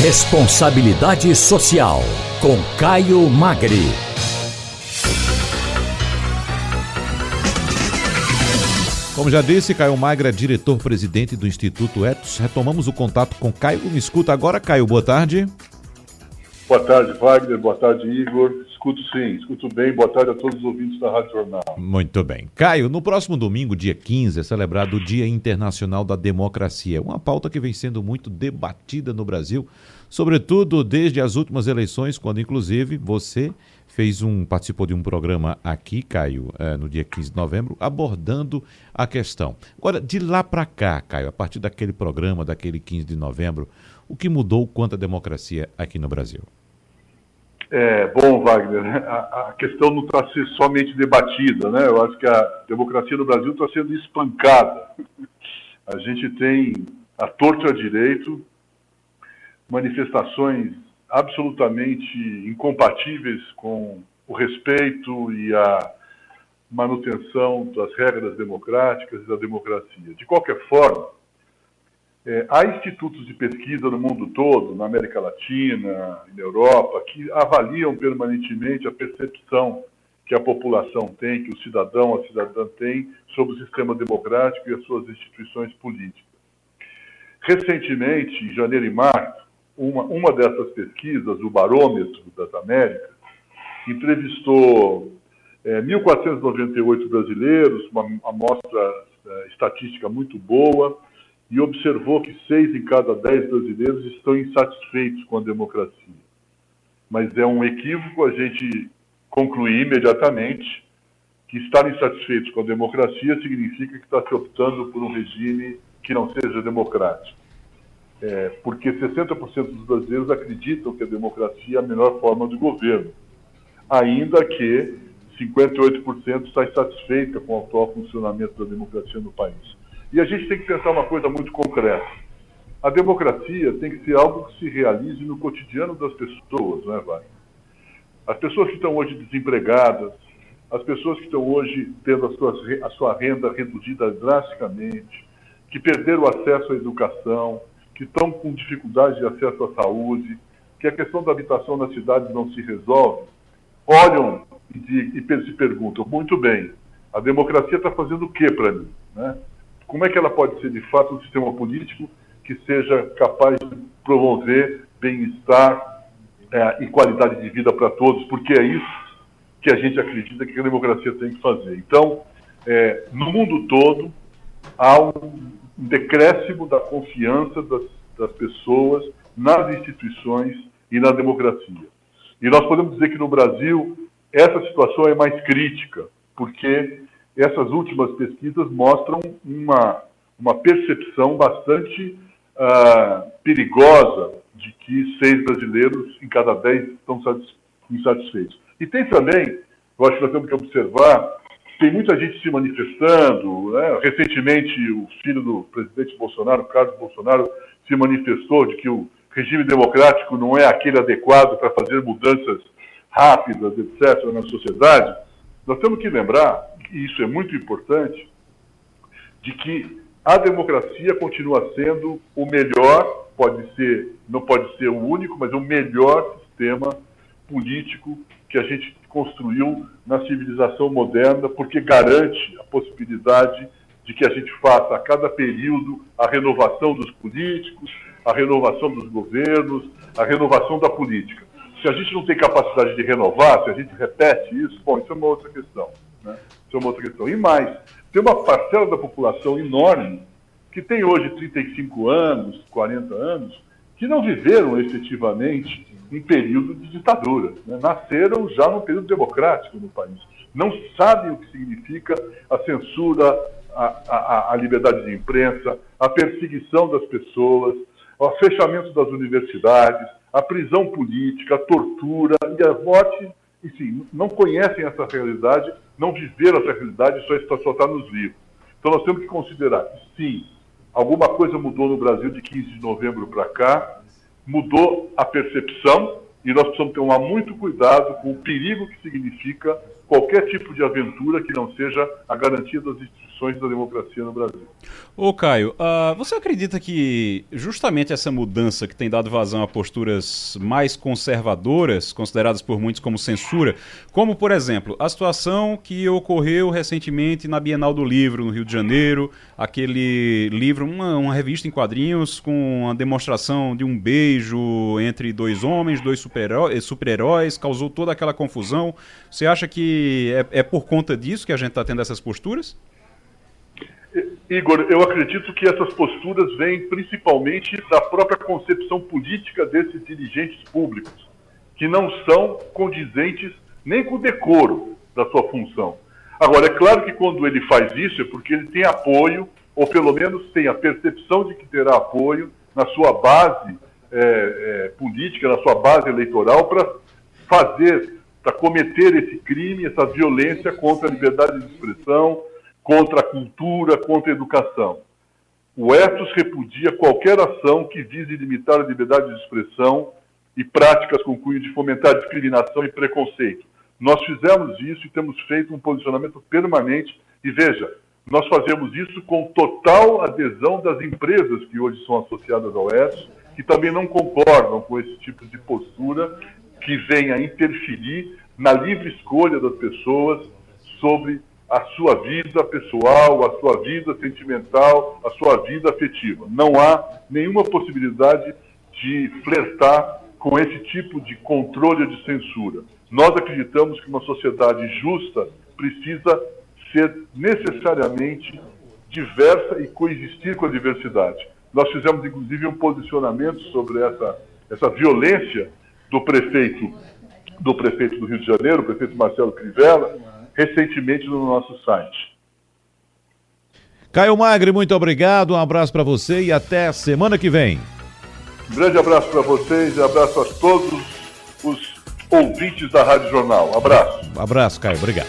Responsabilidade Social, com Caio Magri. Como já disse, Caio Magri é diretor-presidente do Instituto Etos. Retomamos o contato com Caio. Me escuta agora, Caio. Boa tarde. Boa tarde, Wagner. Boa tarde, Igor. Escuto sim, escuto bem. Boa tarde a todos os ouvintes da Rádio Jornal. Muito bem. Caio, no próximo domingo, dia 15, é celebrado o Dia Internacional da Democracia. Uma pauta que vem sendo muito debatida no Brasil, sobretudo desde as últimas eleições, quando inclusive você fez um participou de um programa aqui, Caio, é, no dia 15 de novembro, abordando a questão. Agora, de lá para cá, Caio, a partir daquele programa, daquele 15 de novembro, o que mudou quanto à democracia aqui no Brasil? É, bom, Wagner, a, a questão não está sendo somente debatida, né? Eu acho que a democracia no Brasil está sendo espancada. A gente tem a torta a direito, manifestações absolutamente incompatíveis com o respeito e a manutenção das regras democráticas e da democracia. De qualquer forma, é, há institutos de pesquisa no mundo todo, na América Latina, na Europa, que avaliam permanentemente a percepção que a população tem, que o cidadão, a cidadã tem sobre o sistema democrático e as suas instituições políticas. Recentemente, em janeiro e março, uma, uma dessas pesquisas, o Barômetro das Américas, entrevistou é, 1.498 brasileiros, uma amostra é, estatística muito boa, e observou que seis em cada dez brasileiros estão insatisfeitos com a democracia. Mas é um equívoco a gente concluir imediatamente que estar insatisfeitos com a democracia significa que está se optando por um regime que não seja democrático. É, porque 60% dos brasileiros acreditam que a democracia é a melhor forma de governo, ainda que 58% está insatisfeita com o atual funcionamento da democracia no país. E a gente tem que pensar uma coisa muito concreta. A democracia tem que ser algo que se realize no cotidiano das pessoas, não é, Vai? As pessoas que estão hoje desempregadas, as pessoas que estão hoje tendo a sua, a sua renda reduzida drasticamente, que perderam o acesso à educação, que estão com dificuldade de acesso à saúde, que a questão da habitação nas cidades não se resolve, olham e, se perguntam, muito bem, a democracia está fazendo o que para mim? Né? Como é que ela pode ser de fato um sistema político que seja capaz de promover bem-estar é, e qualidade de vida para todos, porque é isso que a gente acredita que a democracia tem que fazer. Então, é, no mundo todo, há um decréscimo da confiança das, das pessoas nas instituições e na democracia. E nós podemos dizer que no Brasil essa situação é mais crítica, porque essas últimas pesquisas mostram uma, uma percepção bastante uh, perigosa de que seis brasileiros em cada dez estão insatisfeitos. E tem também, eu acho que nós temos que observar, tem muita gente se manifestando. Né? Recentemente, o filho do presidente Bolsonaro, Carlos Bolsonaro, se manifestou de que o regime democrático não é aquele adequado para fazer mudanças rápidas, etc., na sociedade. Nós temos que lembrar e isso é muito importante, de que a democracia continua sendo o melhor, pode ser, não pode ser o único, mas o melhor sistema político que a gente construiu na civilização moderna, porque garante a possibilidade de que a gente faça a cada período a renovação dos políticos, a renovação dos governos, a renovação da política. Se a gente não tem capacidade de renovar, se a gente repete isso, bom, isso é uma outra questão. Né? Uma outra questão. E mais, tem uma parcela da população enorme que tem hoje 35 anos, 40 anos, que não viveram efetivamente um período de ditadura. Né? Nasceram já num período democrático no país. Não sabem o que significa a censura, a, a liberdade de imprensa, a perseguição das pessoas, o fechamento das universidades, a prisão política, a tortura e a morte enfim, não conhecem essa realidade, não viveram essa realidade, só está, só está nos livros. Então nós temos que considerar sim, alguma coisa mudou no Brasil de 15 de novembro para cá, mudou a percepção e nós precisamos tomar muito cuidado com o perigo que significa qualquer tipo de aventura que não seja a garantia das instituições da democracia no Brasil. Ô Caio, uh, você acredita que justamente essa mudança que tem dado vazão a posturas mais conservadoras, consideradas por muitos como censura, como por exemplo a situação que ocorreu recentemente na Bienal do Livro no Rio de Janeiro, aquele livro, uma, uma revista em quadrinhos com a demonstração de um beijo entre dois homens, dois super-heróis, super causou toda aquela confusão. Você acha que é, é por conta disso que a gente está tendo essas posturas? Igor, eu acredito que essas posturas vêm principalmente da própria concepção política desses dirigentes públicos, que não são condizentes nem com o decoro da sua função. Agora, é claro que quando ele faz isso é porque ele tem apoio, ou pelo menos tem a percepção de que terá apoio na sua base é, é, política, na sua base eleitoral, para fazer, para cometer esse crime, essa violência contra a liberdade de expressão, contra a cultura, contra a educação. O ethos repudia qualquer ação que vise limitar a liberdade de expressão e práticas com cunho de fomentar discriminação e preconceito. Nós fizemos isso e temos feito um posicionamento permanente. E veja, nós fazemos isso com total adesão das empresas que hoje são associadas ao ethos, que também não concordam com esse tipo de postura que vem a interferir na livre escolha das pessoas sobre a sua vida pessoal, a sua vida sentimental, a sua vida afetiva. Não há nenhuma possibilidade de flertar com esse tipo de controle ou de censura. Nós acreditamos que uma sociedade justa precisa ser necessariamente diversa e coexistir com a diversidade. Nós fizemos, inclusive, um posicionamento sobre essa, essa violência do prefeito do prefeito do Rio de Janeiro, o prefeito Marcelo Crivella, recentemente no nosso site. Caio Magre, muito obrigado, um abraço para você e até semana que vem. Um grande abraço para vocês e abraço a todos os ouvintes da Rádio Jornal. Abraço. Um abraço, Caio, obrigado.